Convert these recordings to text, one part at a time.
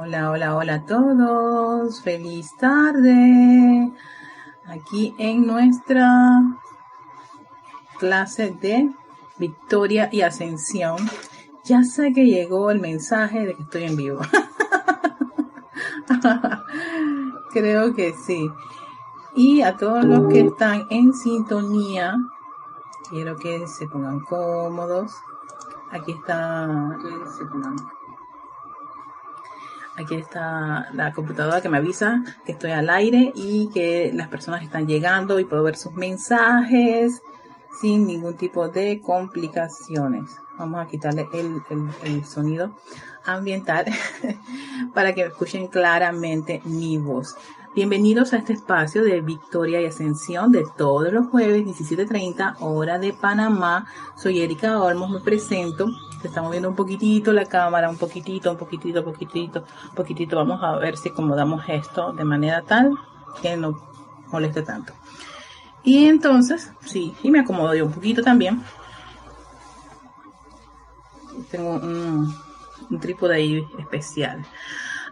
Hola, hola, hola a todos. Feliz tarde. Aquí en nuestra clase de Victoria y Ascensión. Ya sé que llegó el mensaje de que estoy en vivo. Creo que sí. Y a todos los que están en sintonía, quiero que se pongan cómodos. Aquí está, que se pongan Aquí está la computadora que me avisa que estoy al aire y que las personas están llegando y puedo ver sus mensajes sin ningún tipo de complicaciones. Vamos a quitarle el, sonido ambiental para que escuchen claramente mi voz. Bienvenidos a este espacio de Victoria y Ascensión de todos los jueves 17.30 hora de Panamá. Soy Erika Olmos, me presento. Estamos viendo un poquitito la cámara, un poquitito, un poquitito, poquitito, poquitito. Vamos a ver si acomodamos esto de manera tal que no moleste tanto. Y entonces, sí, y me acomodo yo un poquito también. Tengo un, un trípode ahí especial.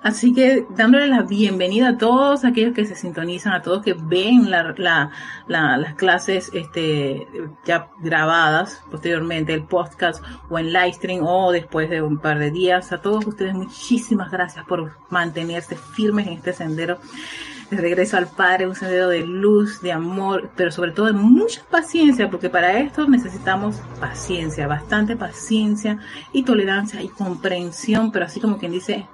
Así que dándole la bienvenida a todos aquellos que se sintonizan, a todos que ven las clases este, ya grabadas posteriormente, el podcast o en live stream o después de un par de días. A todos ustedes muchísimas gracias por mantenerse firmes en este sendero de regreso al Padre, un sendero de luz, de amor, pero sobre todo de mucha paciencia, porque para esto necesitamos paciencia, bastante paciencia y tolerancia y comprensión, pero así como quien dice,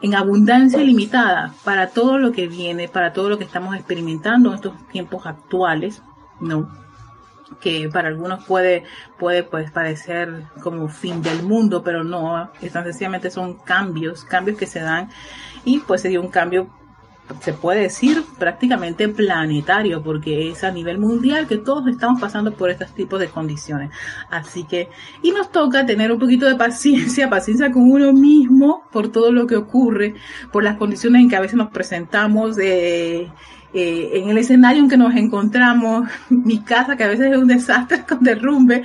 en abundancia limitada para todo lo que viene, para todo lo que estamos experimentando en estos tiempos actuales, ¿no? que para algunos puede, puede pues parecer como fin del mundo, pero no, tan sencillamente son cambios, cambios que se dan y pues se dio un cambio se puede decir prácticamente planetario, porque es a nivel mundial que todos estamos pasando por estos tipos de condiciones. Así que, y nos toca tener un poquito de paciencia, paciencia con uno mismo por todo lo que ocurre, por las condiciones en que a veces nos presentamos, eh, eh, en el escenario en que nos encontramos, mi casa que a veces es un desastre con derrumbe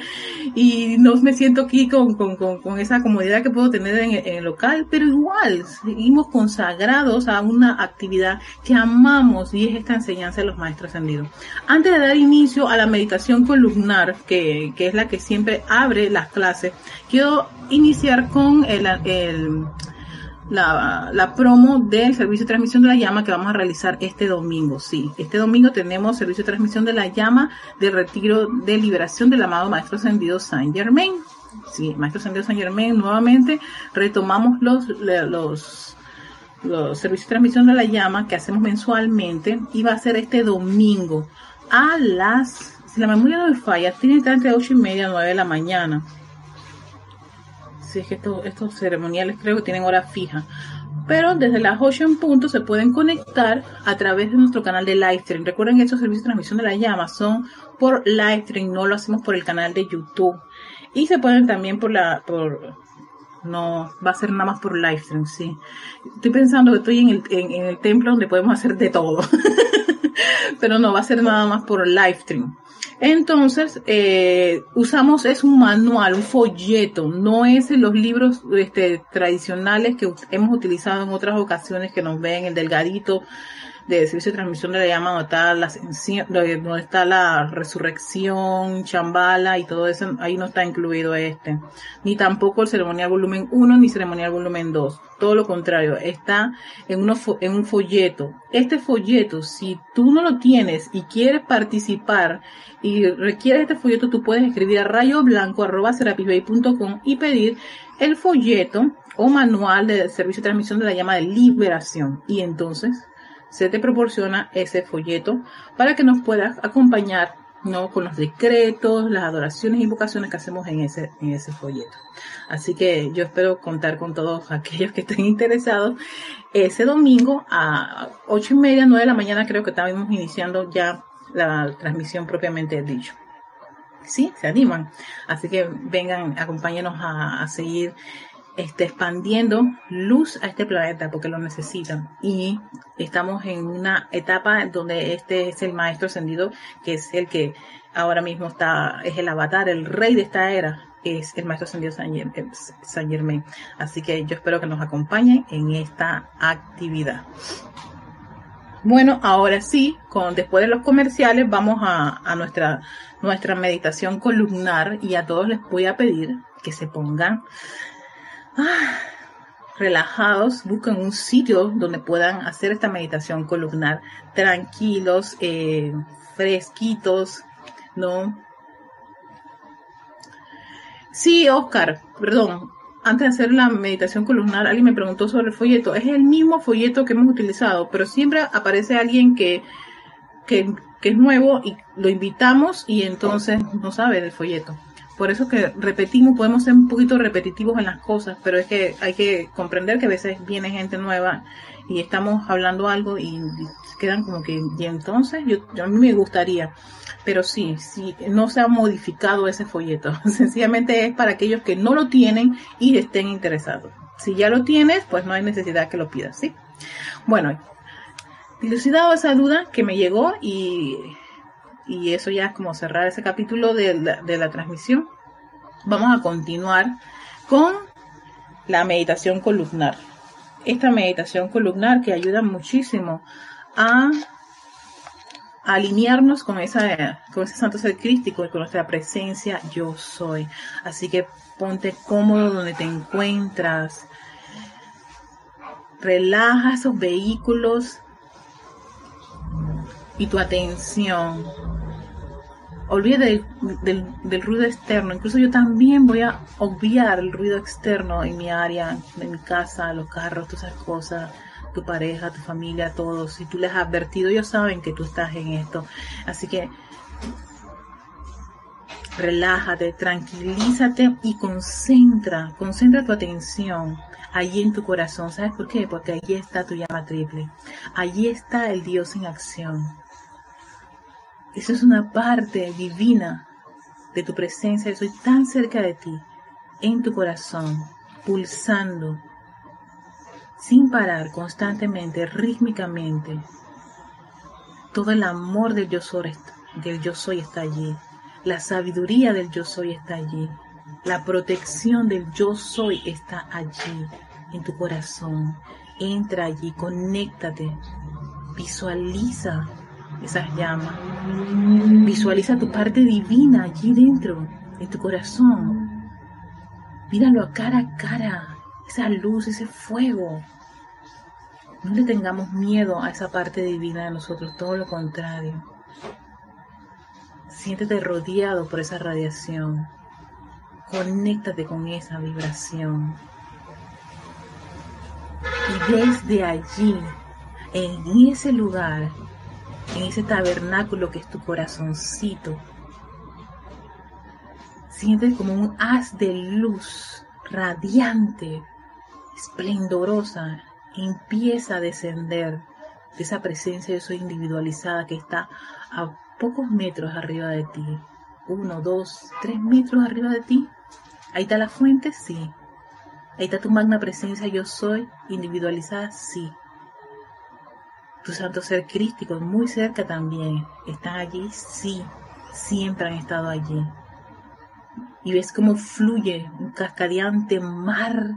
y no me siento aquí con, con, con, esa comodidad que puedo tener en, el local, pero igual seguimos consagrados a una actividad que amamos y es esta enseñanza de los maestros ascendidos. Antes de dar inicio a la meditación columnar, que, que es la que siempre abre las clases, quiero iniciar con el, el la, promo del servicio de transmisión de la llama que vamos a realizar este domingo. Sí, este domingo tenemos servicio de transmisión de la llama de retiro de liberación del amado Maestro Ascendido Saint Germain. Sí, Maestro Ascendido Saint Germain, nuevamente retomamos los, los, servicios de transmisión de la llama que hacemos mensualmente y va a ser este domingo a las, si la memoria no me falla, tiene que estar entre 8 y media y 9 de la mañana es que estos, ceremoniales creo que tienen hora fija. Pero desde las 8 en punto se pueden conectar a través de nuestro canal de Livestream. Recuerden que estos servicios de transmisión de la llama son por Livestream, no lo hacemos por el canal de YouTube. Y se pueden también por la, por, no, va a ser nada más por Livestream, sí. Estoy pensando que estoy en el, en el templo donde podemos hacer de todo. Pero no, va a ser nada más por Livestream. Entonces, eh, usamos, es un manual, un folleto, no es en los libros este, tradicionales que hemos utilizado en otras ocasiones que nos ven, el delgadito, de servicio de transmisión de la llama, donde está la, donde está la resurrección, chambala y todo eso, ahí no está incluido este. Ni tampoco el ceremonial volumen 1 ni ceremonial volumen 2. Todo lo contrario, está en, en un folleto. Este folleto, si tú no lo tienes y quieres participar y requieres este folleto, tú puedes escribir a rayoblanco.com y pedir el folleto o manual de servicio de transmisión de la llama de liberación. Y entonces se te proporciona ese folleto para que nos puedas acompañar ¿no? con los decretos, las adoraciones e invocaciones que hacemos en ese, en ese folleto. Así que yo espero contar con todos aquellos que estén interesados. Ese domingo a ocho y media, nueve de la mañana creo que estábamos iniciando ya la transmisión propiamente dicho. Sí, se animan. Así que vengan, acompáñenos a, a seguir este, expandiendo luz a este planeta porque lo necesitan. Y estamos en una etapa donde este es el maestro ascendido, que es el que ahora mismo está, es el avatar, el rey de esta era, es el maestro ascendido eh, San Germain. Así que yo espero que nos acompañen en esta actividad. Bueno, ahora sí, con, después de los comerciales, vamos a, nuestra, nuestra meditación columnar y a todos les voy a pedir que se pongan ah, relajados, busquen un sitio donde puedan hacer esta meditación columnar, tranquilos, eh, fresquitos, ¿no? Sí, Oscar, perdón, antes de hacer la meditación columnar, alguien me preguntó sobre el folleto. Es el mismo folleto que hemos utilizado, pero siempre aparece alguien que, que, es nuevo y lo invitamos y entonces no sabe del folleto. Por eso que repetimos, podemos ser un poquito repetitivos en las cosas, pero es que hay que comprender que a veces viene gente nueva y estamos hablando algo y quedan como que, y entonces yo, a mí me gustaría pero sí, sí, no se ha modificado ese folleto. Sencillamente es para aquellos que no lo tienen y estén interesados. Si ya lo tienes, pues no hay necesidad que lo pidas, ¿sí? Bueno, dilucidado esa duda que me llegó y, y eso ya es como cerrar ese capítulo de la, de la transmisión. Vamos a continuar con la meditación columnar. Esta meditación columnar que ayuda muchísimo a alinearnos con, esa, con ese santo ser crístico y con nuestra presencia yo soy. Así que ponte cómodo donde te encuentras. Relaja esos vehículos y tu atención. Del, del, ruido externo. Incluso yo también voy a obviar el ruido externo en mi área, en mi casa, los carros, todas esas cosas tu pareja, tu familia, todos. Si tú les has advertido, ellos saben que tú estás en esto. Así que relájate, tranquilízate y concentra, concentra tu atención allí en tu corazón. ¿Sabes por qué? Porque allí está tu llama triple. Allí está el Dios en acción. Eso es una parte divina de tu presencia. Yo soy tan cerca de ti, en tu corazón, pulsando, sin parar, constantemente, rítmicamente. Todo el amor del yo soy, del yo soy está allí. La sabiduría del yo soy está allí. La protección del yo soy está allí, en tu corazón. Entra allí, conéctate, visualiza esas llamas. Visualiza tu parte divina allí dentro, en tu corazón. Míralo a cara a cara, esa luz, ese fuego. No le tengamos miedo a esa parte divina de nosotros, todo lo contrario. Siéntete rodeado por esa radiación. Conéctate con esa vibración. Y desde allí, en ese lugar, en ese tabernáculo que es tu corazoncito, sientes como un haz de luz radiante esplendorosa empieza a descender de esa presencia yo soy individualizada que está a pocos metros arriba de ti. Uno, dos, tres metros arriba de ti. Ahí está la fuente, sí. Ahí está tu magna presencia yo soy individualizada, sí. Tu santo ser crístico, muy cerca también. ¿Están allí? Sí. Siempre han estado allí. Y ves cómo fluye un cascadeante mar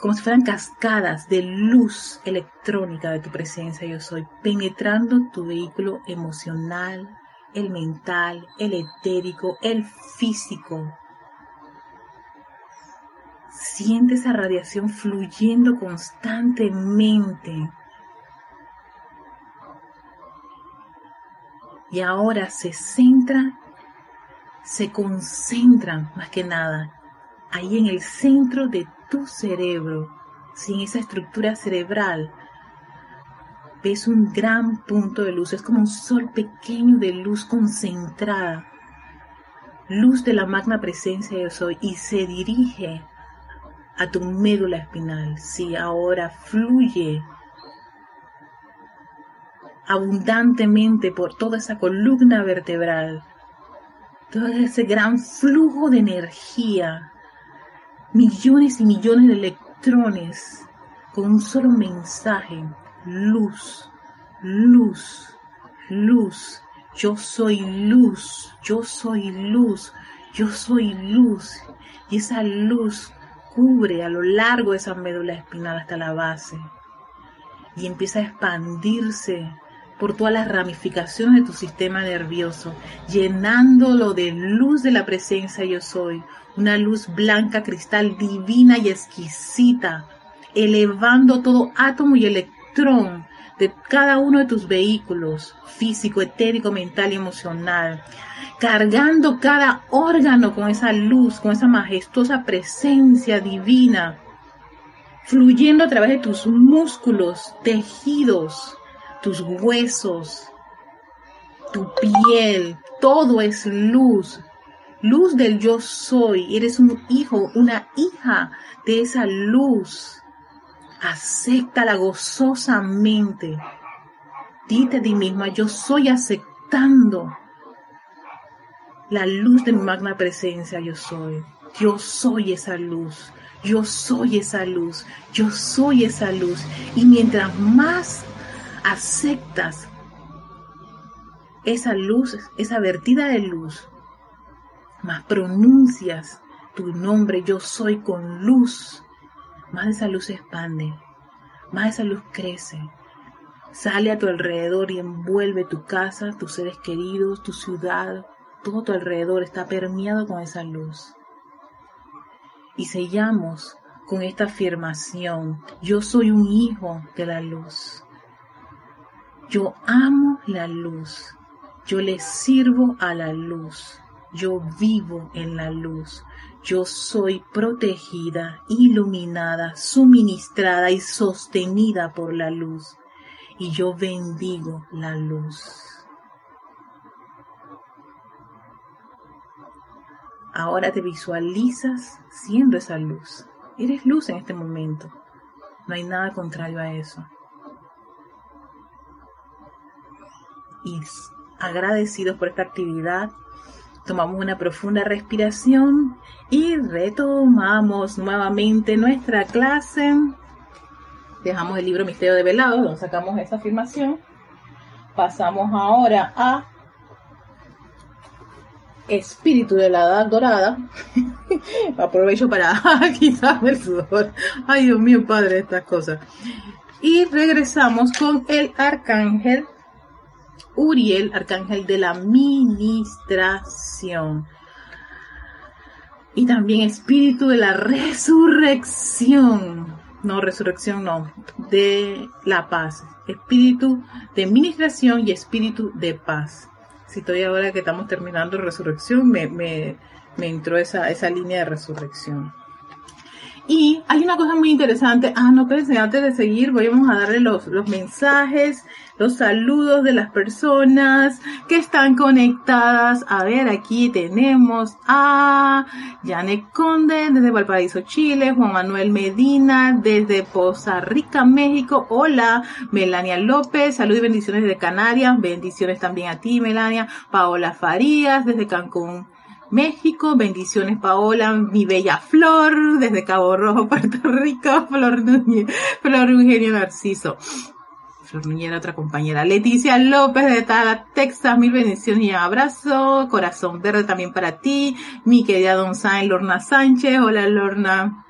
como si fueran cascadas de luz electrónica de tu presencia yo soy, penetrando tu vehículo emocional, el mental, el etérico, el físico. Siente esa radiación fluyendo constantemente. Y ahora se centra, se concentran más que nada ahí en el centro de tu cerebro, sin esa estructura cerebral, ves un gran punto de luz, es como un sol pequeño de luz concentrada, luz de la magna presencia de soy, y se dirige a tu médula espinal. Si ahora fluye abundantemente por toda esa columna vertebral, todo ese gran flujo de energía millones y millones de electrones con un solo mensaje, luz, luz, luz, yo soy luz, yo soy luz, Yo soy luz. Y esa luz cubre a lo largo de esa médula espinal hasta la base. Y empieza a expandirse por todas las ramificaciones de tu sistema nervioso, llenándolo de luz de la presencia yo soy, una luz blanca, cristal, divina y exquisita, elevando todo átomo y electrón de cada uno de tus vehículos, físico, etérico, mental y emocional, cargando cada órgano con esa luz, con esa majestuosa presencia divina, fluyendo a través de tus músculos, tejidos, tus huesos, tu piel, todo es luz, luz del yo soy, eres un hijo, una hija de esa luz. Acéptala gozosamente. Dite a ti misma, yo soy aceptando la luz de mi magna presencia, yo soy. Yo soy esa luz. Yo soy esa luz. Yo soy esa luz. Y mientras más aceptas esa luz, esa vertida de luz, más pronuncias tu nombre, yo soy con luz, más esa luz se expande, más esa luz crece. Sale a tu alrededor y envuelve tu casa, tus seres queridos, tu ciudad, todo tu alrededor está permeado con esa luz. Y sellamos con esta afirmación, yo soy un hijo de la luz. Yo amo la luz. Yo le sirvo a la luz. Yo vivo en la luz. Yo soy protegida, iluminada, suministrada y sostenida por la luz. Y yo bendigo la luz. Ahora te visualizas siendo esa luz. Eres luz en este momento. No hay nada contrario a eso. Y agradecidos por esta actividad, tomamos una profunda respiración y retomamos nuevamente nuestra clase. Dejamos el libro Misterio de Velado, donde sacamos esa afirmación. Pasamos ahora a Espíritu de la Edad Dorada. Aprovecho para quitarme el sudor. Ay, Dios mío, padre, estas cosas. Y regresamos con el Arcángel Uriel, Arcángel de la Ministración. Y también Espíritu de la Resurrección. No, resurrección no, de la paz. Espíritu de ministración y espíritu de paz si estoy ahora que estamos terminando resurrección, me, me, me entró esa, esa línea de resurrección. Y hay una cosa muy interesante. Ah, no pensé, antes de seguir, vamos a darle los, los mensajes, los saludos de las personas que están conectadas. A ver, aquí tenemos a Janet Conde desde Valparaíso, Chile, Juan Manuel Medina desde Poza Rica, México. Hola, Melania López, salud y bendiciones desde Canarias. Bendiciones también a ti, Melania. Paola Farías desde Cancún. México. Bendiciones, Paola, mi bella Flor, desde Cabo Rojo, Puerto Rico. Flor, Flor Eugenio Narciso. Flor Nuñera, otra compañera. Leticia López de Tala, Texas. Mil bendiciones y abrazo. Corazón verde también para ti. Mi querida Don Sain, Lorna Sánchez. Hola, Lorna.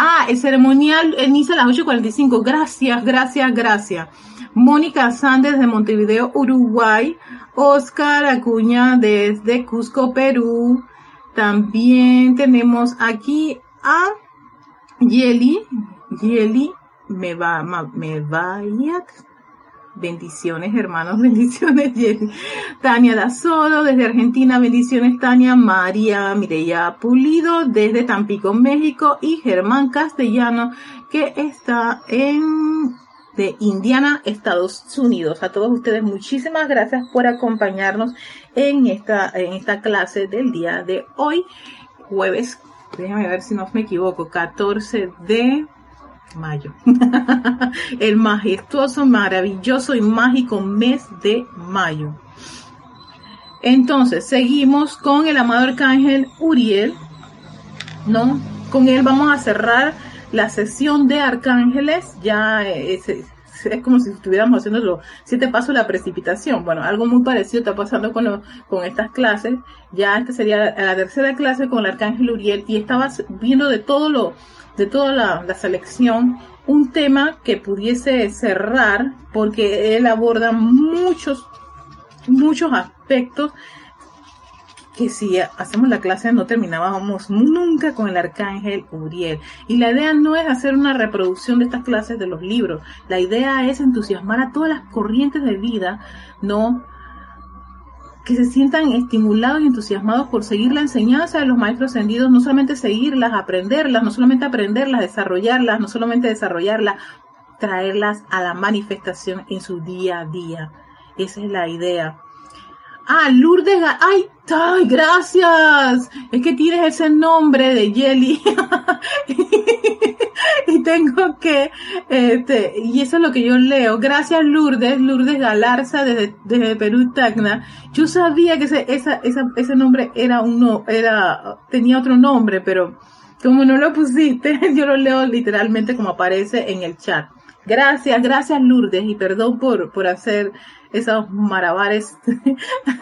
Ah, el ceremonial inicia a las 8.45. Gracias, gracias, gracias. Mónica Sández de Montevideo, Uruguay. Oscar Acuña desde Cusco, Perú. También tenemos aquí a Yeli, Yeli me va, me vaya. Bendiciones, hermanos, bendiciones, Yeli. Tania Dazodo, desde Argentina, bendiciones, Tania. María Mireya Pulido, desde Tampico, México. Y Germán Castellano, que está en de Indiana, Estados Unidos. A todos ustedes, muchísimas gracias por acompañarnos en esta, en esta clase del día de hoy, jueves, déjame ver si no me equivoco, 14 de mayo. El majestuoso, maravilloso y mágico mes de mayo. Entonces, seguimos con el amado arcángel Uriel, ¿no? Con él vamos a cerrar la sesión de arcángeles, ya eh, es como si estuviéramos haciendo los siete pasos de la precipitación. Bueno, algo muy parecido está pasando con, con estas clases. Ya esta sería la tercera clase con el arcángel Uriel y estabas viendo de todo lo, de toda la, selección un tema que pudiese cerrar porque él aborda muchos, muchos aspectos que si hacemos la clase no terminábamos nunca con el arcángel Uriel. Y la idea no es hacer una reproducción de estas clases de los libros. La idea es entusiasmar a todas las corrientes de vida, no que se sientan estimulados y entusiasmados por seguir la enseñanza de los maestros ascendidos, no solamente seguirlas, aprenderlas, no solamente aprenderlas, desarrollarlas, no solamente desarrollarlas, traerlas a la manifestación en su día a día. Esa es la idea. Ah, Lourdes, ay, ay, gracias. Es que tienes ese nombre de Jelly. y tengo que, este, y eso es lo que yo leo. Gracias Lourdes, Lourdes Galarza desde, desde Perú Tacna. Yo sabía que ese, esa, esa, ese nombre era uno, era, tenía otro nombre, pero como no lo pusiste, yo lo leo literalmente como aparece en el chat. Gracias, gracias Lourdes y perdón por, por hacer esos marabares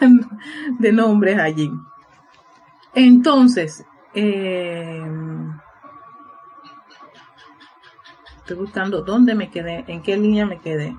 de nombres allí. Entonces, eh, estoy buscando dónde me quedé, en qué línea me quedé.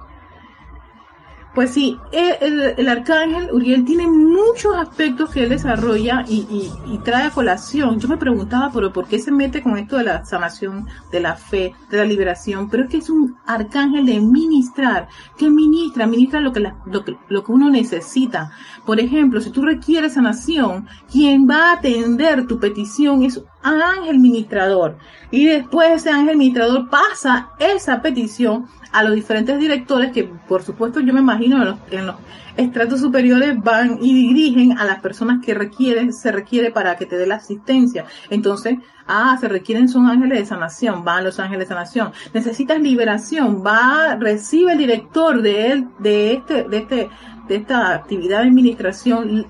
Pues sí, el, arcángel Uriel tiene muchos aspectos que él desarrolla y, trae a colación. Yo me preguntaba, pero ¿por qué se mete con esto de la sanación, de la fe, de la liberación? Pero es que es un arcángel de ministrar, que ministra, ministra lo que, lo lo que uno necesita. Por ejemplo, si tú requieres sanación, quien va a atender tu petición es ángel ministrador. Y después ese ángel ministrador pasa esa petición a los diferentes directores que por supuesto yo me imagino en los, estratos superiores van y dirigen a las personas que requieren, se requiere para que te dé la asistencia. Entonces, ah, se requieren son ángeles de sanación, van los ángeles de sanación. Necesitas liberación, va, recibe el director de él, de este, de este, de esta actividad de administración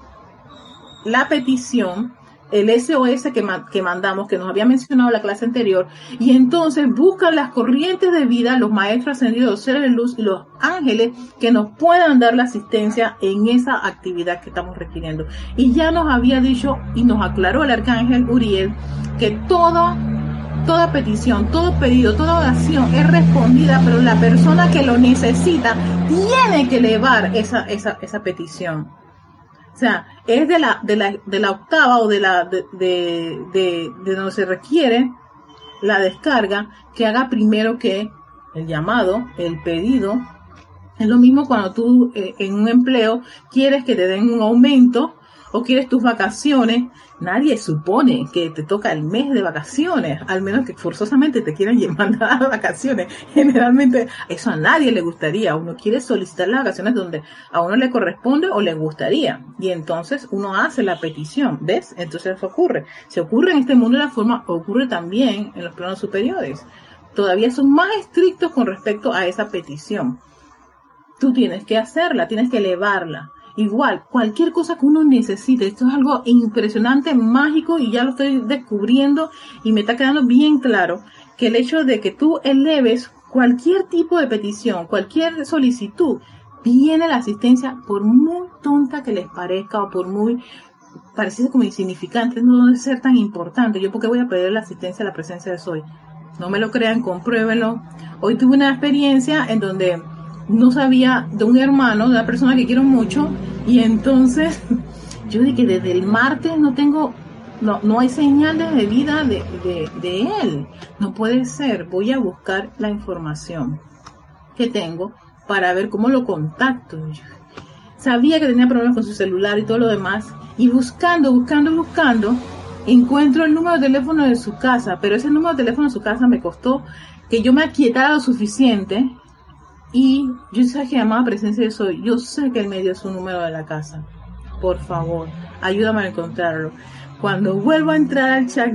la petición el SOS que, que mandamos, que nos había mencionado la clase anterior, y entonces buscan las corrientes de vida, los maestros ascendidos, los seres de luz y los ángeles que nos puedan dar la asistencia en esa actividad que estamos requiriendo. Y ya nos había dicho y nos aclaró el arcángel Uriel que toda, toda petición, todo pedido, toda oración es respondida, pero la persona que lo necesita tiene que elevar esa, esa, esa petición. O sea, es de la, de la, de la octava o de la, de, de, de, donde se requiere la descarga que haga primero que el llamado, el pedido. Es lo mismo cuando tú eh, en un empleo quieres que te den un aumento o quieres tus vacaciones, nadie supone que te toca el mes de vacaciones, al menos que forzosamente te quieran mandar a vacaciones. Generalmente eso a nadie le gustaría. Uno quiere solicitar las vacaciones donde a uno le corresponde o le gustaría. Y entonces uno hace la petición, ¿ves? Entonces eso ocurre. Se ocurre en este mundo de la forma, ocurre también en los planos superiores. Todavía son más estrictos con respecto a esa petición. Tú tienes que hacerla, tienes que elevarla Igual, cualquier cosa que uno necesite, esto es algo impresionante, mágico y ya lo estoy descubriendo y me está quedando bien claro que el hecho de que tú eleves cualquier tipo de petición, cualquier solicitud, viene la asistencia por muy tonta que les parezca o por muy pareciera como insignificante, no debe ser tan importante. Yo porque voy a pedir la asistencia a la presencia de Soy. No me lo crean, compruébenlo. Hoy tuve una experiencia en donde no sabía de un hermano, de una persona que quiero mucho, y entonces yo dije desde el martes no tengo, no, no hay señales de vida de, de, él. No puede ser, voy a buscar la información que tengo para ver cómo lo contacto. sabía que tenía problemas con su celular y todo lo demás, y buscando, buscando, buscando, encuentro el número de teléfono de su casa, pero ese número de teléfono de su casa me costó que yo me aquietara lo suficiente y yo sé que llamaba presencia de soy. Yo sé que el medio es su número de la casa. Por favor, ayúdame a encontrarlo. Cuando vuelvo a entrar al chat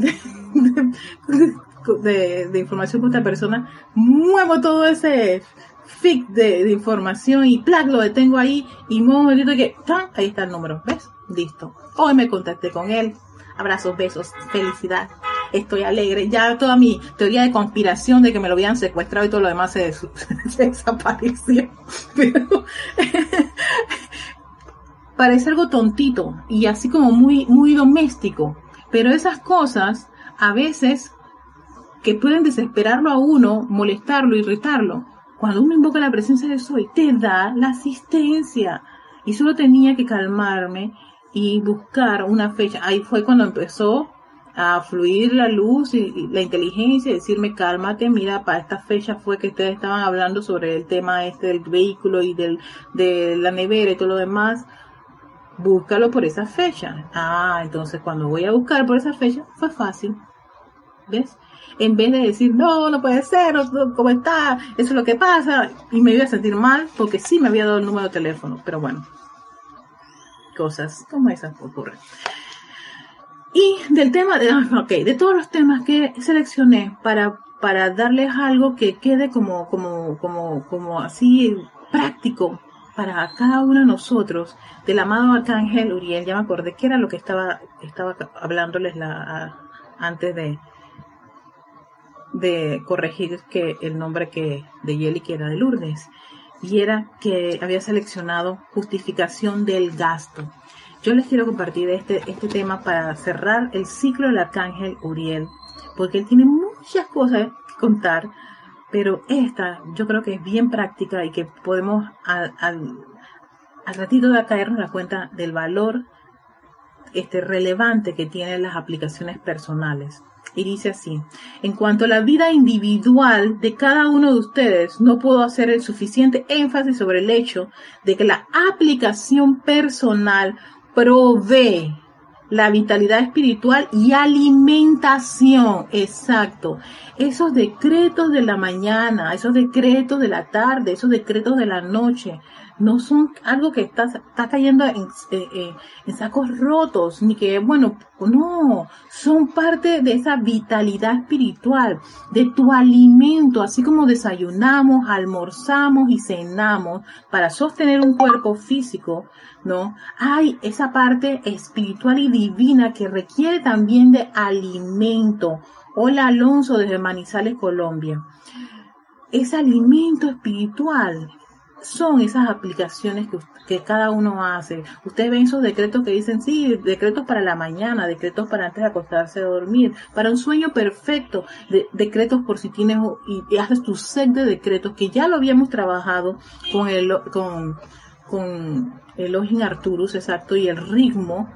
de, información con esta persona, muevo todo ese fic de, información y plac lo detengo ahí y un momentito que ¡tan! ahí está el número. ¿Ves? Listo. Hoy me contacté con él. Abrazos, besos, felicidad. Estoy alegre, ya toda mi teoría de conspiración de que me lo habían secuestrado y todo lo demás se, desapareció. Pero parece algo tontito y así como muy, muy doméstico. Pero esas cosas a veces que pueden desesperarlo a uno, molestarlo, irritarlo, cuando uno invoca la presencia de Soy, te da la asistencia. Y solo tenía que calmarme y buscar una fecha. Ahí fue cuando empezó a fluir la luz y, la inteligencia y decirme cálmate, mira, para esta fecha fue que ustedes estaban hablando sobre el tema este del vehículo y del, de la nevera y todo lo demás. Búscalo por esa fecha. Ah, entonces cuando voy a buscar por esa fecha fue fácil. ¿Ves? En vez de decir, no, no puede ser, ¿cómo está? Eso es lo que pasa. Y me iba a sentir mal porque sí me había dado el número de teléfono. Pero bueno, cosas como esas ocurren. Y del tema, de, ok, de todos los temas que seleccioné para, para darles algo que quede como, como, como, como así práctico para cada uno de nosotros, del amado arcángel Uriel, ya me acordé que era lo que estaba, estaba hablándoles la, antes de, de corregir que el nombre que de Yeli que era de Lourdes y era que había seleccionado justificación del gasto. Yo les quiero compartir este, este tema para cerrar el ciclo del arcángel Uriel, porque él tiene muchas cosas que contar, pero esta yo creo que es bien práctica y que podemos al, al, al ratito de caernos la cuenta del valor este, relevante que tienen las aplicaciones personales. Y dice así, en cuanto a la vida individual de cada uno de ustedes, no puedo hacer el suficiente énfasis sobre el hecho de que la aplicación personal provee la vitalidad espiritual y alimentación, exacto. Esos decretos de la mañana, esos decretos de la tarde, esos decretos de la noche, no son algo que está, está cayendo en, eh, eh, en, sacos rotos, ni que, bueno, no, son parte de esa vitalidad espiritual, de tu alimento, así como desayunamos, almorzamos y cenamos para sostener un cuerpo físico, ¿no? Hay esa parte espiritual y divina que requiere también de alimento. Hola Alonso desde Manizales, Colombia. Ese alimento espiritual son esas aplicaciones que, que, cada uno hace. Ustedes ven esos decretos que dicen, sí, decretos para la mañana, decretos para antes de acostarse a dormir, para un sueño perfecto, de, decretos por si tienes, y, haces tu set de decretos, que ya lo habíamos trabajado con el, con, con Elohim Arturus, exacto, y el ritmo,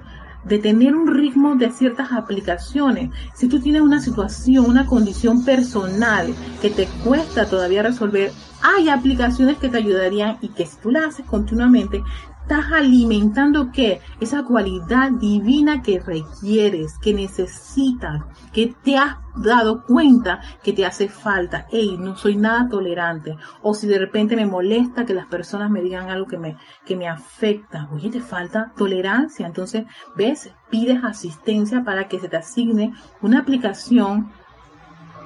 de tener un ritmo de ciertas aplicaciones. Si tú tienes una situación, una condición personal que te cuesta todavía resolver, hay aplicaciones que te ayudarían y que si tú las haces continuamente, estás alimentando qué? Esa cualidad divina que requieres, que necesitas, que te has dado cuenta que te hace falta. Hey, no soy nada tolerante. O si de repente me molesta que las personas me digan algo que me, que me afecta. Oye, te falta tolerancia. Entonces, ves, pides asistencia para que se te asigne una aplicación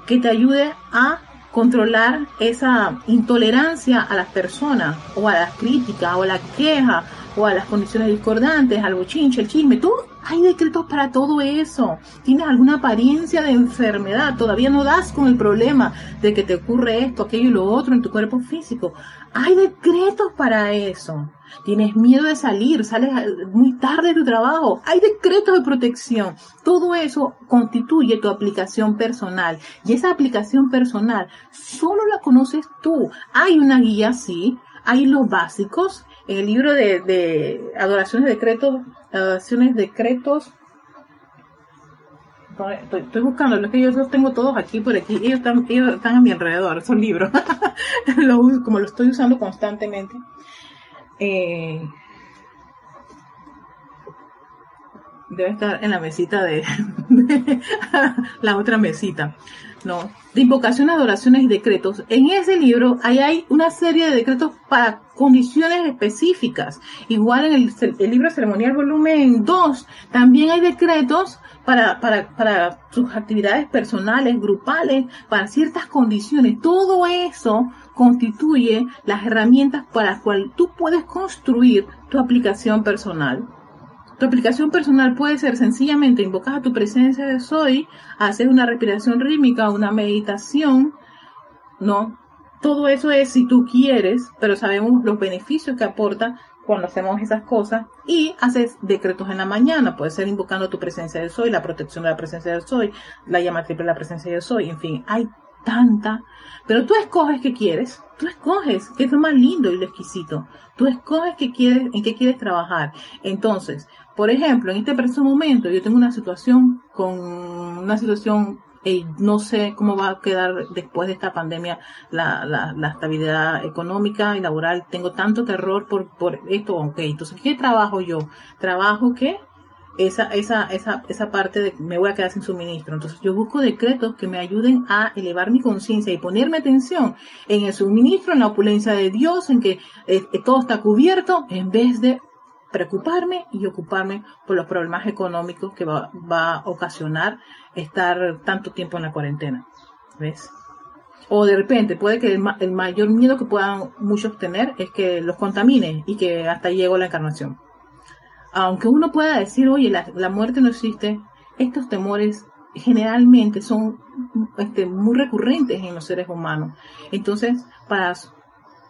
que te ayude a controlar esa intolerancia a las personas o a las críticas o a la queja o a las condiciones discordantes, al bochinche, el chisme. Tú hay decretos para todo eso. Tienes alguna apariencia de enfermedad, todavía no das con el problema de que te ocurre esto, aquello y lo otro en tu cuerpo físico. Hay decretos para eso. Tienes miedo de salir, sales muy tarde de tu trabajo. Hay decretos de protección. Todo eso constituye tu aplicación personal. Y esa aplicación personal solo la conoces tú. Hay una guía, sí. Hay los básicos. El libro de, de adoraciones de decretos, adoraciones decretos, Estoy, buscando, los que yo los tengo todos aquí por aquí, ellos están, ellos están a mi alrededor, son libros, como lo estoy usando constantemente. Eh, debe estar en la mesita de, la otra mesita, ¿no? De invocaciones, adoraciones y decretos. En ese libro ahí hay una serie de decretos para condiciones específicas. Igual en el, el libro ceremonial volumen 2 también hay decretos para, para, para sus actividades personales, grupales, para ciertas condiciones. Todo eso constituye las herramientas para las cuales tú puedes construir tu aplicación personal. Tu aplicación personal puede ser sencillamente invocas a tu presencia de soy, haces una respiración rítmica, una meditación, ¿no? Todo eso es si tú quieres, pero sabemos los beneficios que aporta cuando hacemos esas cosas y haces decretos en la mañana, puede ser invocando tu presencia de soy, la protección de la presencia de soy, la llama triple de la presencia de soy, en fin, hay tanta, pero tú escoges qué quieres, tú escoges, qué es lo más lindo y lo exquisito, tú escoges quieres, en qué quieres trabajar. Entonces, por ejemplo, en este preciso momento yo tengo una situación con una situación eh, no sé cómo va a quedar después de esta pandemia la, la, la, estabilidad económica y laboral. Tengo tanto terror por, por esto. Ok, entonces, ¿qué trabajo yo? Trabajo que esa, esa, esa, esa parte de me voy a quedar sin suministro. Entonces yo busco decretos que me ayuden a elevar mi conciencia y ponerme atención en el suministro, en la opulencia de Dios, en que eh, todo está cubierto, en vez de preocuparme y ocuparme por los problemas económicos que va, va a ocasionar estar tanto tiempo en la cuarentena. ¿Ves? O de repente puede que el, el, mayor miedo que puedan muchos tener es que los contamine y que hasta llegó la encarnación. Aunque uno pueda decir, oye, la, la muerte no existe, estos temores generalmente son este, muy recurrentes en los seres humanos. Entonces, para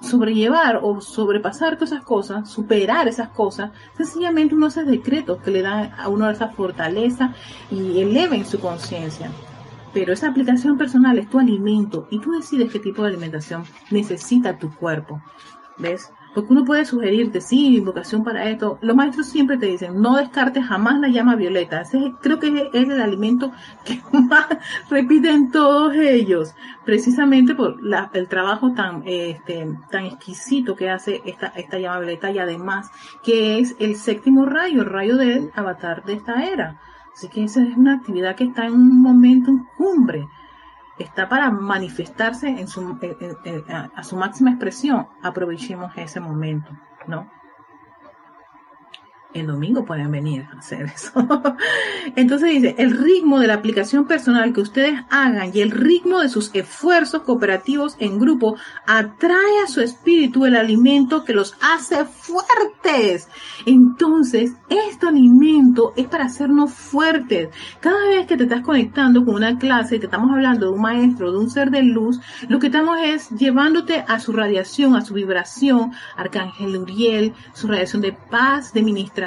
sobrellevar o sobrepasar todas esas cosas, superar esas cosas, sencillamente uno hace decretos que le dan a uno esa fortaleza y eleven su conciencia. Pero esa aplicación personal es tu alimento y tú decides qué tipo de alimentación necesita tu cuerpo. ¿Ves? Porque uno puede sugerirte, sí, invocación para esto. Los maestros siempre te dicen, no descartes jamás la llama violeta. Ese, creo que es el alimento que más repiten todos ellos, precisamente por la, el trabajo tan, este, tan exquisito que hace esta, esta llama violeta y además que es el séptimo rayo, el rayo del avatar de esta era. Así que esa es una actividad que está en un momento en cumbre está para manifestarse en su, a su máxima expresión, aprovechemos ese momento, ¿no? El domingo pueden venir a hacer eso. Entonces dice, el ritmo de la aplicación personal que ustedes hagan y el ritmo de sus esfuerzos cooperativos en grupo atrae a su espíritu el alimento que los hace fuertes. Entonces, este alimento es para hacernos fuertes. Cada vez que te estás conectando con una clase y te estamos hablando de un maestro, de un ser de luz, lo que estamos es llevándote a su radiación, a su vibración, Arcángel Uriel, su radiación de paz, de ministración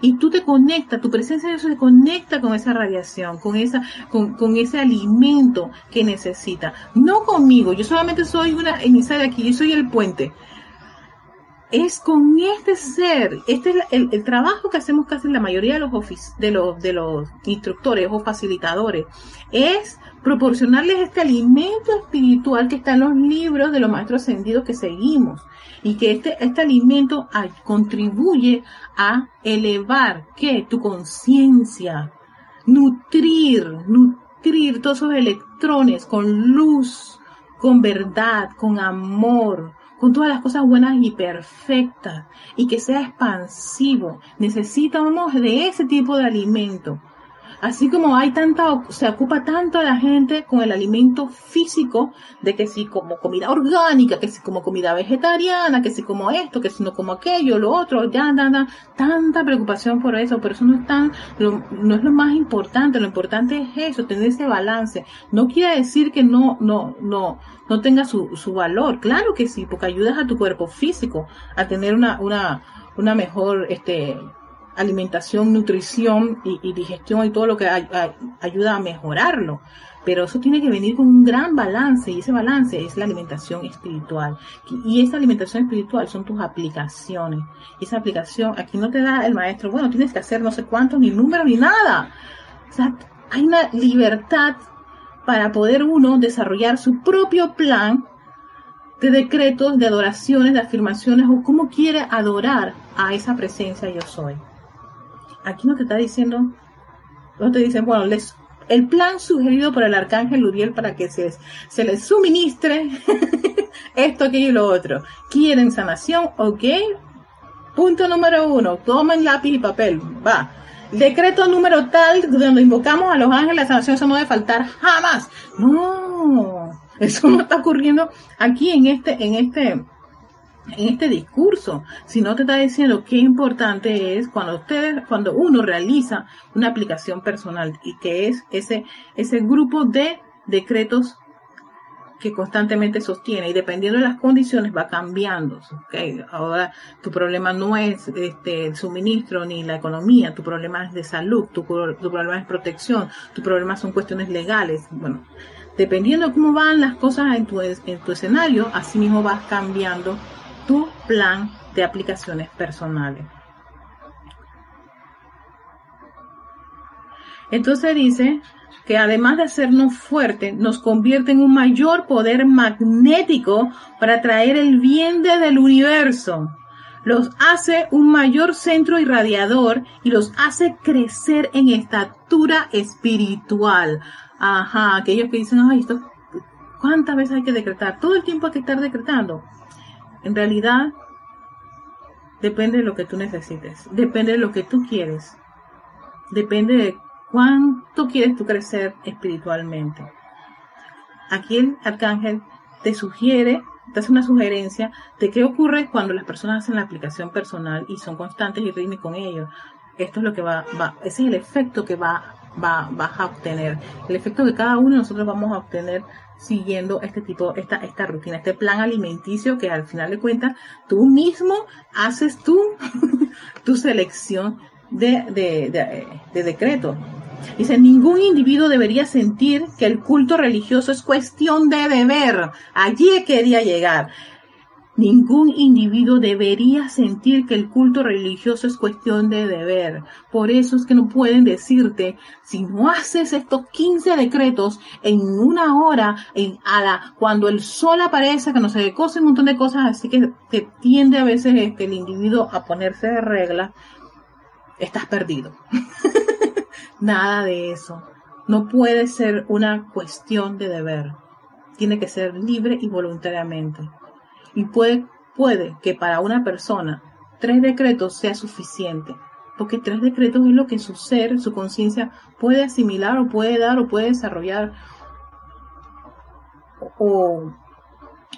y tú te conectas, tu presencia de eso se conecta con esa radiación, con esa, con, con ese alimento que necesita. No conmigo, yo solamente soy una emisaria aquí, yo soy el puente es con este ser, este es el, trabajo que hacemos casi la mayoría de los, de los de los instructores o facilitadores, es proporcionarles este alimento espiritual que está en los libros de los maestros ascendidos que seguimos y que este, este alimento contribuye a elevar que tu conciencia, nutrir, nutrir todos esos electrones con luz, con verdad, con amor, con todas las cosas buenas y perfectas y que sea expansivo. Necesitamos de ese tipo de alimento Así como hay tanta, se ocupa tanto a la gente con el alimento físico, de que si como comida orgánica, que si como comida vegetariana, que si como esto, que si no como aquello, lo otro, ya, ya, ya, tanta preocupación por eso, pero eso no es tan, no es lo más importante, lo importante es eso, tener ese balance. No quiere decir que no, no, no, no tenga su, su valor, claro que sí, porque ayudas a tu cuerpo físico a tener una, una, una mejor, este, alimentación, nutrición y, digestión y todo lo que ayuda a mejorarlo. Pero eso tiene que venir con un gran balance y ese balance es la alimentación espiritual. Y esa alimentación espiritual son tus aplicaciones. Esa aplicación, aquí no te da el maestro, bueno, tienes que hacer no sé cuántos, ni números, ni nada. O sea, hay una libertad para poder uno desarrollar su propio plan de decretos, de adoraciones, de afirmaciones o cómo quiere adorar a esa presencia yo soy aquí no te está diciendo, no te dicen, bueno, el plan sugerido por el arcángel Uriel para que se, se les suministre esto, aquello y lo otro. ¿Quieren sanación? Ok. Punto número uno, tomen lápiz y papel, va. Decreto número tal, donde invocamos a los ángeles, la sanación eso no debe faltar jamás. No, eso no está ocurriendo aquí en este, en este, este discurso, sino te está diciendo qué importante es cuando ustedes, cuando uno realiza una aplicación personal y que es ese, ese grupo de decretos que constantemente sostiene y dependiendo de las condiciones va cambiando. ¿okay? Ahora tu problema no es este, el suministro ni la economía, tu problema es de salud, tu, tu problema es protección, tu problema son cuestiones legales. Bueno, dependiendo de cómo van las cosas en tu, en tu escenario, así mismo vas cambiando tu plan de aplicaciones personales. Entonces dice, que además de hacernos fuerte, nos convierte en un mayor poder magnético para atraer el bien desde el universo. Los hace un mayor centro irradiador y los hace crecer en estatura espiritual. Ajá, aquellos que dicen, ay, esto, ¿cuántas veces hay que decretar? Todo el tiempo hay que estar decretando. En realidad, depende de lo que tú necesites, depende de lo que tú quieres, depende de ¿Cuánto quieres tú crecer espiritualmente? Aquí el arcángel te sugiere, te hace una sugerencia de qué ocurre cuando las personas hacen la aplicación personal y son constantes y rítmicos con ello. Esto es lo que va, va, ese es el efecto que va, va, vas a obtener. El efecto que cada uno de nosotros vamos a obtener siguiendo este tipo, esta, esta rutina, este plan alimenticio que al final de cuentas tú mismo haces tú, tu selección de, de, de, de decreto. Dice, ningún individuo debería sentir que el culto religioso es cuestión de deber. Allí quería llegar. Ningún individuo debería sentir que el culto religioso es cuestión de deber. Por eso es que no pueden decirte, si no haces estos 15 decretos en una hora, en a la, cuando el sol aparece, que no se cose un montón de cosas, así que, te tiende a veces este, el individuo a ponerse de regla, estás perdido. Nada de eso. No puede ser una cuestión de deber. Tiene que ser libre y voluntariamente. Y puede, puede que para una persona tres decretos sea suficiente. Porque tres decretos es lo que su ser, su conciencia puede asimilar o puede dar o puede desarrollar. O,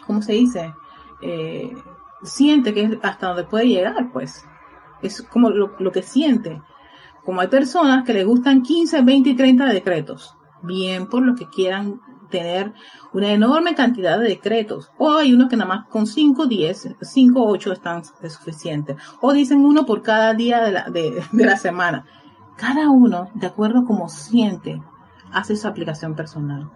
¿cómo se dice? Eh, siente que es hasta donde puede llegar, pues. Es como lo, lo que siente. Como hay personas que les gustan 15, 20 y 30 decretos, bien por los que quieran tener una enorme cantidad de decretos. O hay unos que nada más con 5, 10, 5, 8 están suficientes. O dicen uno por cada día de la, de, la semana. Cada uno, de acuerdo a como siente, hace su aplicación personal.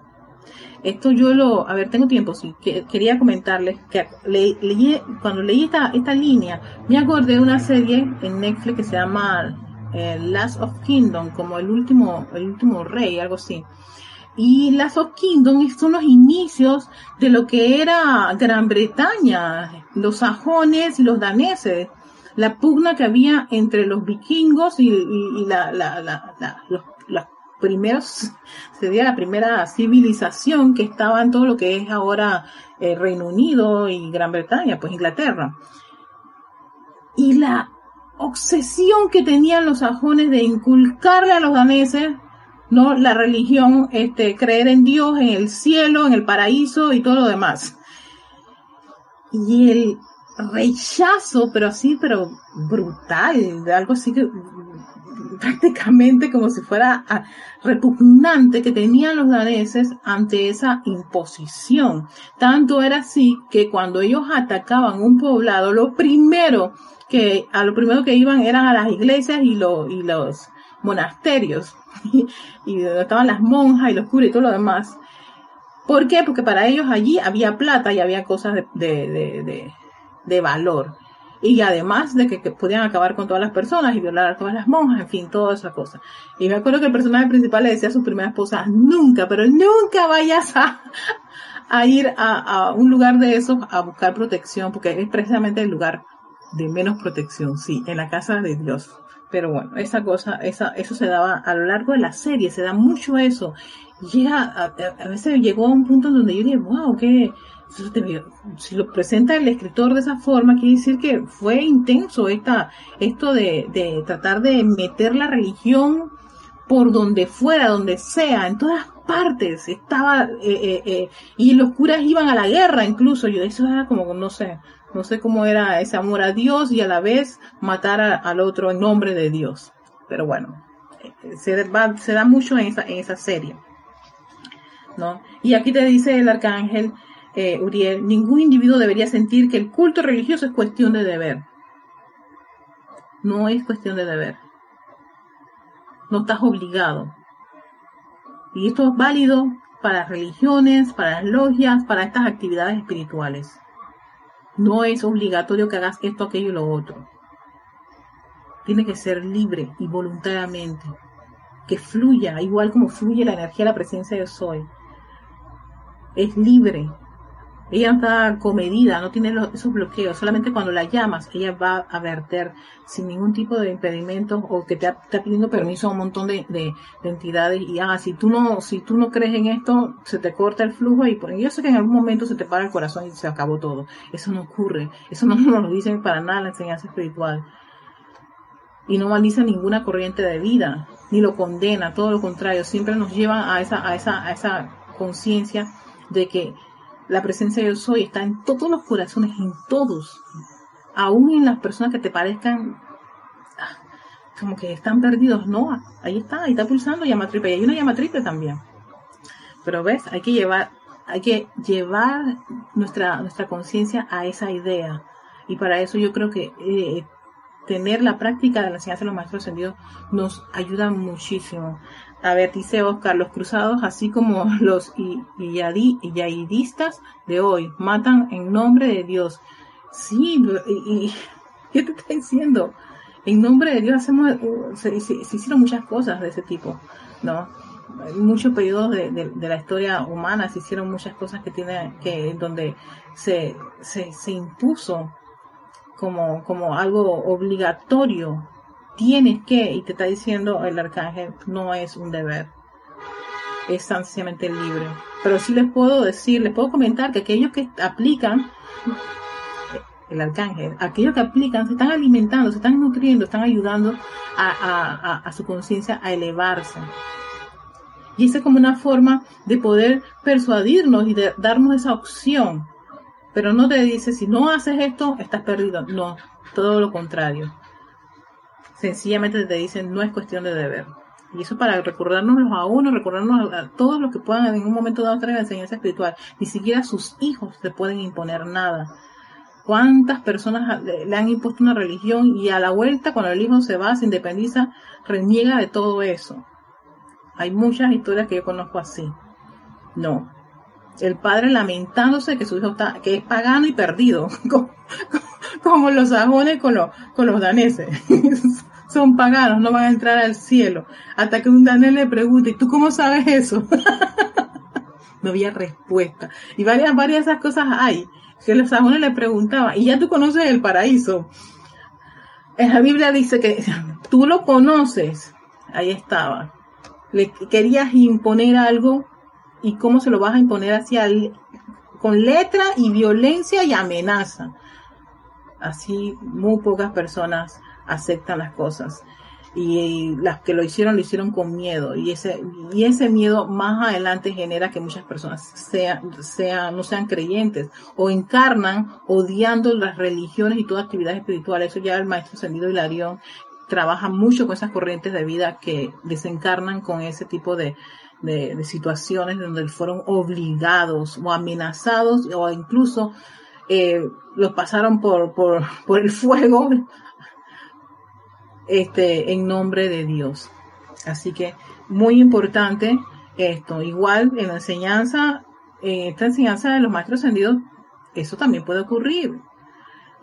Esto yo lo, a ver, tengo tiempo, sí, que, quería comentarles que leí, cuando leí esta, esta línea, me acordé de una serie en Netflix que se llama Last of Kingdom, como el último, el último rey, algo así. Y Last of Kingdom son los inicios de lo que era Gran Bretaña, los sajones y los daneses, la pugna que había entre los vikingos y, la, la, la, los, primeros, sería la primera civilización que estaba en todo lo que es ahora eh, Reino Unido y Gran Bretaña, pues Inglaterra. Y la obsesión que tenían los sajones de inculcarle a los daneses no la religión, este, creer en Dios, en el cielo, en el paraíso y todo lo demás. Y el rechazo, pero así, pero brutal, de algo así que prácticamente como si fuera ah, repugnante que tenían los daneses ante esa imposición. Tanto era así que cuando ellos atacaban un poblado, lo primero que a lo primero que iban eran a las iglesias y, y los monasterios, y donde estaban las monjas y los curas y todo lo demás. ¿Por qué? Porque para ellos allí había plata y había cosas de, de, de, de valor. Y además de que, podían acabar con todas las personas y violar a todas las monjas, en fin, toda esa cosa. Y me acuerdo que el personaje principal le decía a su primera esposa, nunca, pero nunca vayas a, a ir a, a un lugar de esos a buscar protección, porque es precisamente el lugar de menos protección, sí, en la casa de Dios. Pero bueno, esa cosa, esa, eso se daba a lo largo de la serie, se da mucho eso. Llega, a, veces llegó a un punto donde yo dije, wow, que si lo presenta el escritor de esa forma, quiere decir que fue intenso esta, esto de, de tratar de meter la religión por donde fuera, donde sea, en todas partes. Estaba, eh, eh, eh, y los curas iban a la guerra incluso, yo eso era como, no sé, no sé cómo era ese amor a Dios y a la vez matar al otro en nombre de Dios. Pero bueno, se, se da mucho en esa, en esa serie. ¿no? Y aquí te dice el arcángel Uriel, ningún individuo debería sentir que el culto religioso es cuestión de deber. No es cuestión de deber. No estás obligado. Y esto es válido para religiones, para las logias, para estas actividades espirituales. No es obligatorio que hagas esto, aquello y lo otro. Tiene que ser libre y voluntariamente. Que fluya, igual como fluye la energía, la presencia de soy. Es libre, ella está comedida, no tiene esos bloqueos. Solamente cuando la llamas, ella va a verter sin ningún tipo de impedimento o que te está pidiendo permiso a un montón de, entidades. Y ah, si tú no, si tú no crees en esto, se te corta el flujo y por, yo sé que en algún momento se te para el corazón y se acabó todo. Eso no ocurre. Eso no nos lo dicen para nada la enseñanza espiritual. Y no maldice ninguna corriente de vida, ni lo condena, todo lo contrario, siempre nos lleva a esa, a esa, a esa conciencia de que la presencia de yo soy está en todos los corazones, en todos. Aún en las personas que te parezcan ah, como que están perdidos. No, ahí está, ahí está pulsando llama triple. Y hay una llama triple también. Pero ves, hay que llevar, hay que llevar nuestra, nuestra conciencia a esa idea. Y para eso yo creo que eh, tener la práctica de la enseñanza de los maestros ascendidos nos ayuda muchísimo a ver, dice Oscar, los cruzados, así como los yaidistas de hoy, matan en nombre de Dios. Sí, y, ¿qué te está diciendo? En nombre de Dios hacemos, uh, se, hicieron muchas cosas de ese tipo, ¿no? En muchos periodos de, la historia humana se hicieron muchas cosas que tiene, que, donde se, se, se impuso como, como algo obligatorio tienes que, y te está diciendo el arcángel, no es un deber, es sencillamente libre. Pero sí les puedo decir, les puedo comentar que aquellos que aplican, el arcángel, aquellos que aplican, se están alimentando, se están nutriendo, están ayudando a, su conciencia a elevarse. Y esa es como una forma de poder persuadirnos y de darnos esa opción. Pero no te dice, si no haces esto, estás perdido. No, todo lo contrario sencillamente te dicen no es cuestión de deber. Y eso para recordarnos a uno, recordarnos a, todos los que puedan en un momento dado traer la enseñanza espiritual. Ni siquiera sus hijos te pueden imponer nada. ¿Cuántas personas le han impuesto una religión y a la vuelta cuando el hijo se va, se independiza, reniega de todo eso? Hay muchas historias que yo conozco así. No. El padre lamentándose que su hijo está, que es pagano y perdido, como, los sajones con, con los daneses. Son paganos, no van a entrar al cielo. Hasta que un Daniel le pregunte, ¿y tú cómo sabes eso? no había respuesta. Y varias, varias de esas cosas hay, que los sajones le preguntaban, y ya tú conoces el paraíso. En la Biblia dice que tú lo conoces. Ahí estaba. Le querías imponer algo y cómo se lo vas a imponer hacia con letra y violencia y amenaza. Así muy pocas personas aceptan las cosas. Y, las que lo hicieron lo hicieron con miedo y ese y ese miedo más adelante genera que muchas personas sean no sean creyentes o encarnan odiando las religiones y toda actividad espiritual eso ya el maestro Sendido Hilarión trabaja mucho con esas corrientes de vida que desencarnan con ese tipo de, de, situaciones donde fueron obligados o amenazados o incluso eh, los pasaron por, por, por el fuego este, en nombre de Dios. Así que muy importante esto. Igual en la enseñanza, en esta enseñanza de los maestros ascendidos, eso también puede ocurrir.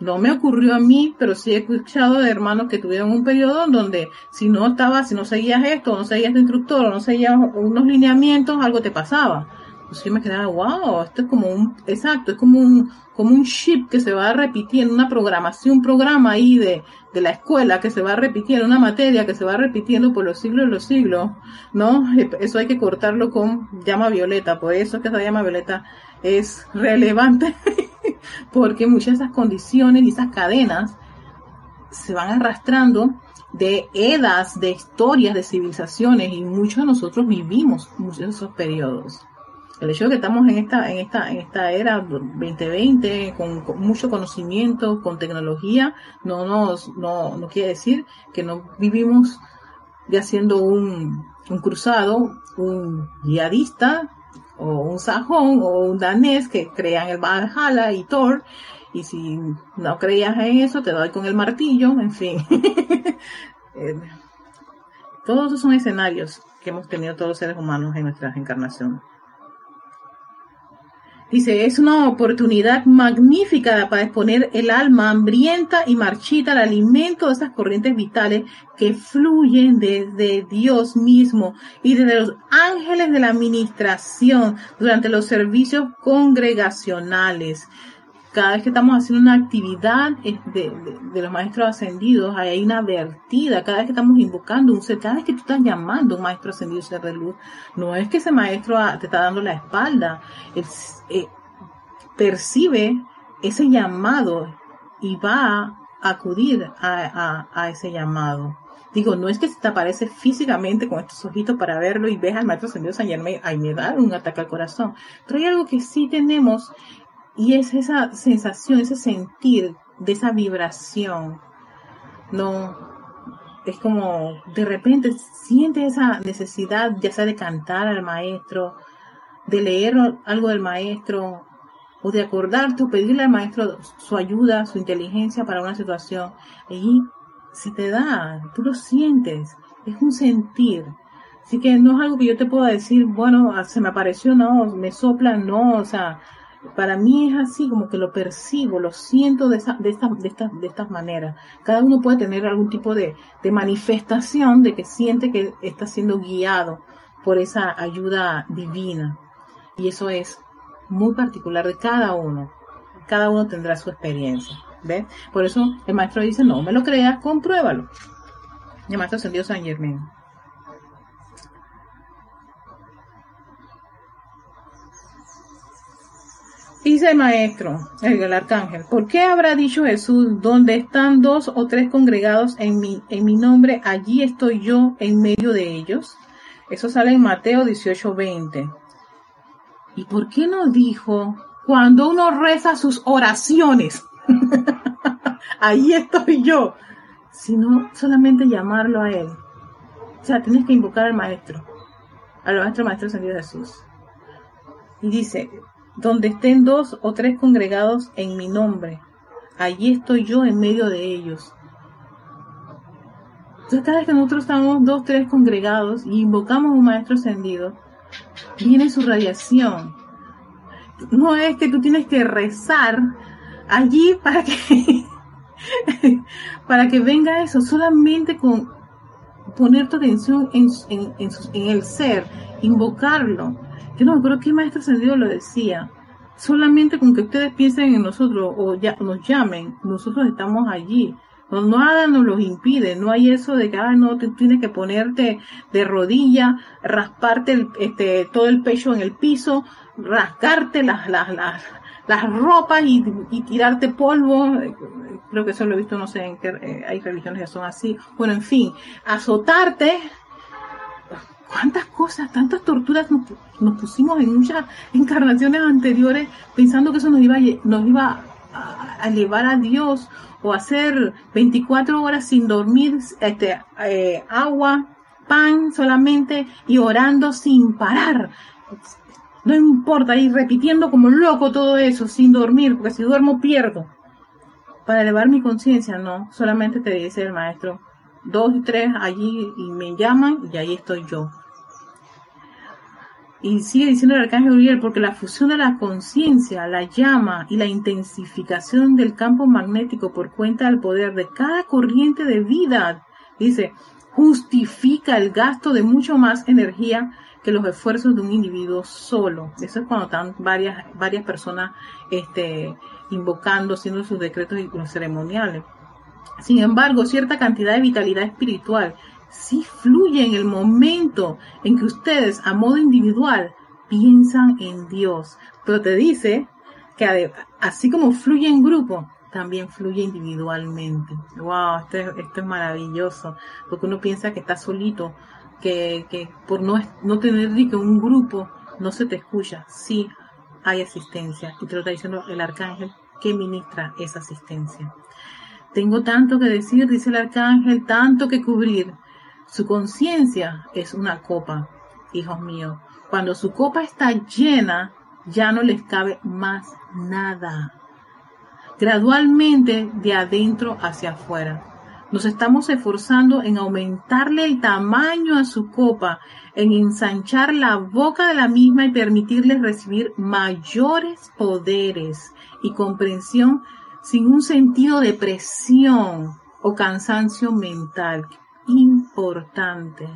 No me ocurrió a mí, pero sí he escuchado de hermanos que tuvieron un periodo donde si no estaba, si no seguías esto, no seguías tu instructor, no seguías unos lineamientos, algo te pasaba. Entonces yo me quedaba, wow, esto es como un, exacto, es como un, como un chip que se va repitiendo, una programación, un programa ahí de, de la escuela que se va repitiendo, una materia que se va repitiendo por los siglos y los siglos, ¿no? Eso hay que cortarlo con llama violeta, por eso es que esa llama violeta es relevante, porque muchas de esas condiciones y esas cadenas se van arrastrando de edas, de historias, de civilizaciones y muchos de nosotros vivimos muchos de esos periodos. El hecho de que estamos en esta, en esta, en esta era 2020 con, mucho conocimiento, con tecnología, no nos, no, no quiere decir que no vivimos de haciendo un, un cruzado, un yihadista, o un sajón, o un danés que crean el Valhalla y Thor, y si no creías en eso, te doy con el martillo, en fin. Eh, todos esos son escenarios que hemos tenido todos los seres humanos en nuestra encarnación. Dice, es una oportunidad magnífica para exponer el alma hambrienta y marchita al alimento de esas corrientes vitales que fluyen desde Dios mismo y desde los ángeles de la administración durante los servicios congregacionales cada vez que estamos haciendo una actividad de, los maestros ascendidos, hay una vertida, cada vez que estamos invocando un ser, cada vez que tú estás llamando a un maestro ascendido ser de luz, no es que ese maestro te está dando la espalda, él, eh, percibe ese llamado y va a acudir a, ese llamado. Digo, no es que se te aparece físicamente con estos ojitos para verlo y ves al maestro ascendido San Germain, ahí me da un ataque al corazón. Pero hay algo que sí tenemos y es esa sensación, ese sentir de esa vibración. No, es como de repente sientes esa necesidad ya sea de cantar al maestro, de leer algo del maestro, o de acordarte o pedirle al maestro su ayuda, su inteligencia para una situación. Y si te da, tú lo sientes, es un sentir. Así que no es algo que yo te pueda decir, bueno, se me apareció, no, me sopla, no, o sea, para mí es así, como que lo percibo, lo siento de, esta, de, esta, de estas maneras. Cada uno puede tener algún tipo de, de manifestación de que siente que está siendo guiado por esa ayuda divina. Y eso es muy particular de cada uno. Cada uno tendrá su experiencia. ¿Ves? Por eso el maestro dice, no me lo creas, compruébalo. El maestro ascendió San Germán. Dice el maestro, el, arcángel, ¿por qué habrá dicho Jesús, donde están dos o tres congregados en mi, en mi nombre, allí estoy yo en medio de ellos? Eso sale en Mateo 18, 20. ¿Y por qué no dijo, cuando uno reza sus oraciones, ahí estoy yo, sino solamente llamarlo a él? O sea, tienes que invocar al maestro, al maestro, maestro Señor Jesús. Y dice, donde estén dos o tres congregados en mi nombre, allí estoy yo en medio de ellos. Entonces, cada vez que nosotros estamos dos tres congregados y invocamos a un maestro ascendido, viene su radiación. No es que tú tienes que rezar allí para que para que venga eso, solamente con poner tu atención en, en, en el ser, invocarlo yo no me acuerdo qué maestro ascendido lo decía. Solamente con que ustedes piensen en nosotros o ya, nos llamen, nosotros estamos allí. No, nada nos los impide, no hay eso de que ah, no te, tienes que ponerte de rodilla, rasparte este, todo el pecho en el piso, rascarte las, las, las, las ropas y, y, tirarte polvo. Creo que eso lo he visto, no sé en qué, eh, hay religiones que son así. Bueno, en fin, azotarte cuántas cosas, tantas torturas nos, pusimos en muchas encarnaciones anteriores pensando que eso nos iba, nos iba a, a Dios o hacer 24 horas sin dormir, este, eh, agua, pan solamente y orando sin parar. No importa, ir repitiendo como loco todo eso sin dormir, porque si duermo pierdo. Para elevar mi conciencia, no, solamente te dice el maestro, dos y tres allí y me llaman y ahí estoy yo. Y sigue diciendo el arcángel Uriel, porque la fusión de la conciencia, la llama y la intensificación del campo magnético por cuenta del poder de cada corriente de vida, dice, justifica el gasto de mucho más energía que los esfuerzos de un individuo solo. Eso es cuando están varias, varias personas este, invocando, haciendo sus decretos y los ceremoniales. Sin embargo, cierta cantidad de vitalidad espiritual sí fluye en el momento en que ustedes a modo individual piensan en Dios. Pero te dice que así como fluye en grupo, también fluye individualmente. Wow, esto, es maravilloso, porque uno piensa que está solito, que, por no, no tener un grupo no se te escucha. Sí, hay asistencia. Y te lo está diciendo el arcángel que ministra esa asistencia. Tengo tanto que decir, dice el arcángel, tanto que cubrir. Su conciencia es una copa, hijos míos. Cuando su copa está llena, ya no les cabe más nada. Gradualmente de adentro hacia afuera. Nos estamos esforzando en aumentarle el tamaño a su copa, en ensanchar la boca de la misma y permitirle recibir mayores poderes y comprensión sin un sentido de presión o cansancio mental. Importante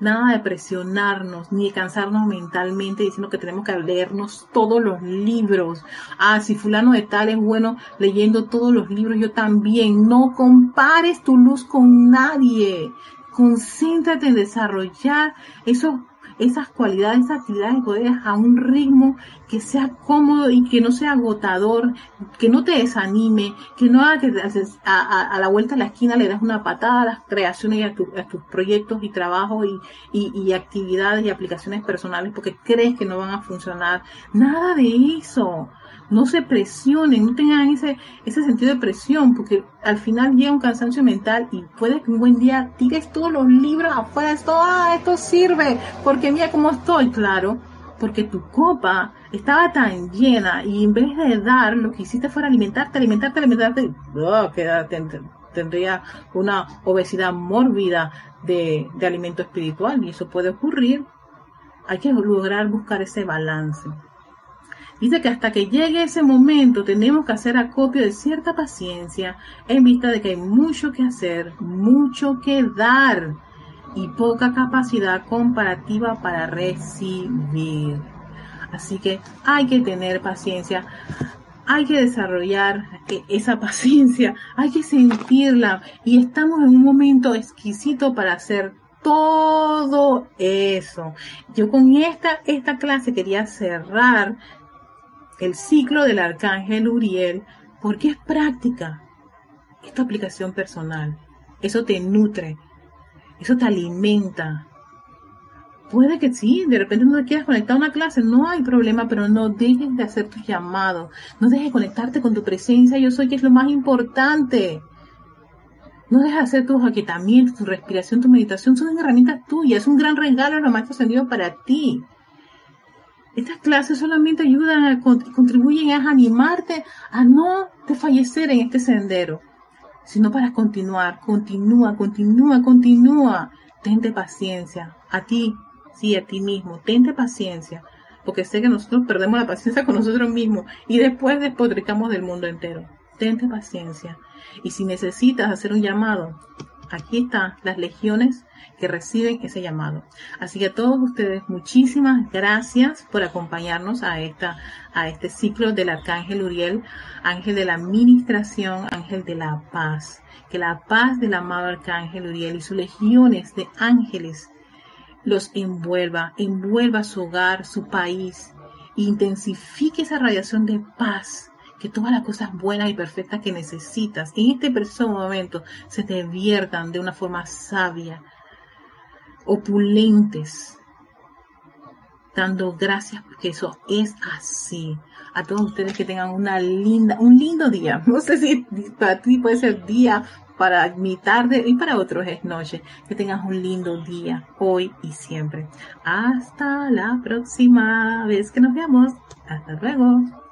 nada de presionarnos ni de cansarnos mentalmente diciendo que tenemos que leernos todos los libros. Ah, si fulano de tal es bueno leyendo todos los libros, yo también. No compares tu luz con nadie. Concéntrate en desarrollar esos esas cualidades, esas actividades a un ritmo que sea cómodo y que no sea agotador, que no te desanime, que no haga que a, la vuelta de la esquina le das una patada a las creaciones y a, tus proyectos y trabajos y, y actividades y aplicaciones personales porque crees que no van a funcionar. Nada de eso no se presionen, no tengan ese, ese sentido de presión, porque al final llega un cansancio mental y puede que un buen día tires todos los libros afuera, esto, ah, esto sirve, porque mira cómo estoy, claro, porque tu copa estaba tan llena y en vez de dar, lo que hiciste fuera alimentarte, alimentarte, alimentarte, oh, tendría una obesidad mórbida de, de alimento espiritual y eso puede ocurrir. Hay que lograr buscar ese balance. Dice que hasta que llegue ese momento tenemos que hacer acopio de cierta paciencia en vista de que hay mucho que hacer, mucho que dar y poca capacidad comparativa para recibir. Así que hay que tener paciencia, hay que desarrollar esa paciencia, hay que sentirla y estamos en un momento exquisito para hacer todo eso. Yo con esta, esta clase quería cerrar el ciclo del arcángel Uriel, porque es práctica. Es tu aplicación personal. Eso te nutre. Eso te alimenta. Puede que sí, de repente no te quieras conectar a una clase, no hay problema, pero no dejes de hacer tus llamados. No dejes de conectarte con tu presencia, yo soy que es lo más importante. No dejes de hacer tus aquietamientos, tu respiración, tu meditación, son herramientas tuyas, es un gran regalo de los maestros para ti. Estas clases solamente ayudan a contribuyen a animarte a no fallecer en este sendero, sino para continuar, continúa, continúa, continúa. Tente paciencia, a ti, sí, a ti mismo, tente paciencia, porque sé que nosotros perdemos la paciencia con nosotros mismos y después despotricamos del mundo entero. Tente paciencia. Y si necesitas hacer un llamado, aquí están las legiones que reciben ese llamado. Así que a todos ustedes, muchísimas gracias por acompañarnos a esta, a este ciclo del Arcángel Uriel, ángel de la administración, ángel de la paz. Que la paz del amado Arcángel Uriel y sus legiones de ángeles los envuelva, envuelva su hogar, su país, intensifique esa radiación de paz que todas las cosas buenas y perfectas que necesitas en este preciso momento se te viertan de una forma sabia, opulentes, dando gracias porque eso es así. A todos ustedes que tengan una linda, un lindo día. No sé si para ti puede ser día, para mi tarde y para otros es noche. Que tengas un lindo día hoy y siempre. Hasta la próxima vez que nos veamos. Hasta luego.